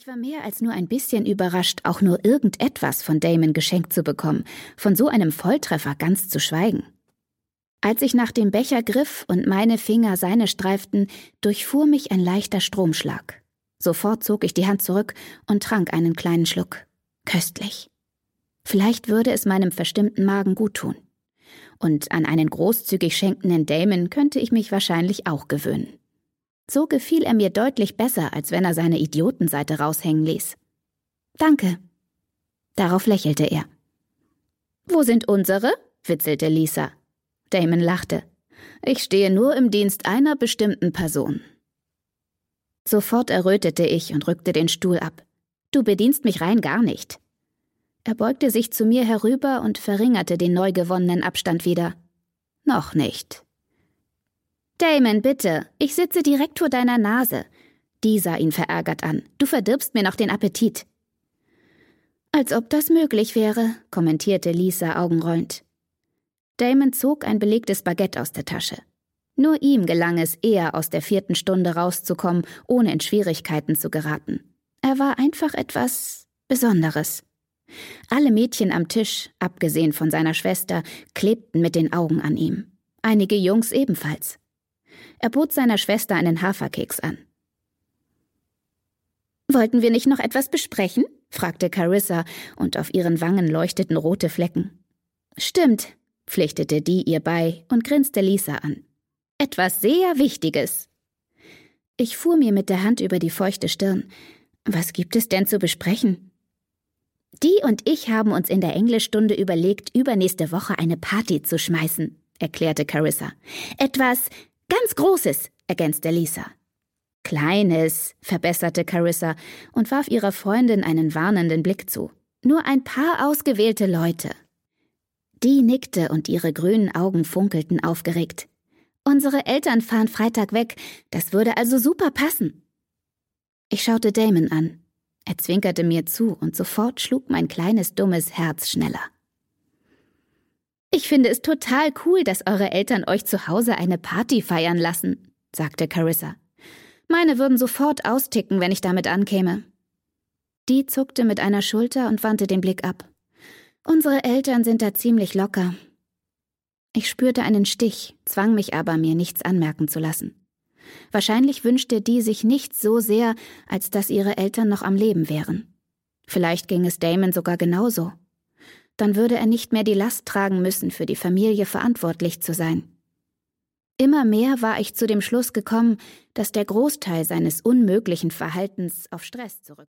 Ich war mehr als nur ein bisschen überrascht, auch nur irgendetwas von Damon geschenkt zu bekommen, von so einem Volltreffer ganz zu schweigen. Als ich nach dem Becher griff und meine Finger seine streiften, durchfuhr mich ein leichter Stromschlag. Sofort zog ich die Hand zurück und trank einen kleinen Schluck. Köstlich. Vielleicht würde es meinem verstimmten Magen guttun. Und an einen großzügig schenkenden Damon könnte ich mich wahrscheinlich auch gewöhnen. So gefiel er mir deutlich besser, als wenn er seine Idiotenseite raushängen ließ. Danke. Darauf lächelte er. Wo sind unsere? witzelte Lisa. Damon lachte. Ich stehe nur im Dienst einer bestimmten Person. Sofort errötete ich und rückte den Stuhl ab. Du bedienst mich rein gar nicht. Er beugte sich zu mir herüber und verringerte den neu gewonnenen Abstand wieder. Noch nicht. Damon, bitte, ich sitze direkt vor deiner Nase. Die sah ihn verärgert an. Du verdirbst mir noch den Appetit. Als ob das möglich wäre, kommentierte Lisa augenrollend. Damon zog ein belegtes Baguette aus der Tasche. Nur ihm gelang es eher aus der vierten Stunde rauszukommen, ohne in Schwierigkeiten zu geraten. Er war einfach etwas Besonderes. Alle Mädchen am Tisch, abgesehen von seiner Schwester, klebten mit den Augen an ihm. Einige Jungs ebenfalls. Er bot seiner Schwester einen Haferkeks an. Wollten wir nicht noch etwas besprechen? fragte Carissa, und auf ihren Wangen leuchteten rote Flecken. Stimmt, pflichtete die ihr bei und grinste Lisa an. Etwas sehr Wichtiges. Ich fuhr mir mit der Hand über die feuchte Stirn. Was gibt es denn zu besprechen? Die und ich haben uns in der Englischstunde überlegt, übernächste Woche eine Party zu schmeißen, erklärte Carissa. Etwas Ganz Großes, ergänzte Lisa. Kleines, verbesserte Carissa und warf ihrer Freundin einen warnenden Blick zu. Nur ein paar ausgewählte Leute. Die nickte und ihre grünen Augen funkelten aufgeregt. Unsere Eltern fahren Freitag weg, das würde also super passen. Ich schaute Damon an. Er zwinkerte mir zu und sofort schlug mein kleines dummes Herz schneller. Ich finde es total cool, dass eure Eltern euch zu Hause eine Party feiern lassen, sagte Carissa. Meine würden sofort austicken, wenn ich damit ankäme. Die zuckte mit einer Schulter und wandte den Blick ab. Unsere Eltern sind da ziemlich locker. Ich spürte einen Stich, zwang mich aber, mir nichts anmerken zu lassen. Wahrscheinlich wünschte die sich nichts so sehr, als dass ihre Eltern noch am Leben wären. Vielleicht ging es Damon sogar genauso dann würde er nicht mehr die Last tragen müssen, für die Familie verantwortlich zu sein. Immer mehr war ich zu dem Schluss gekommen, dass der Großteil seines unmöglichen Verhaltens auf Stress zurück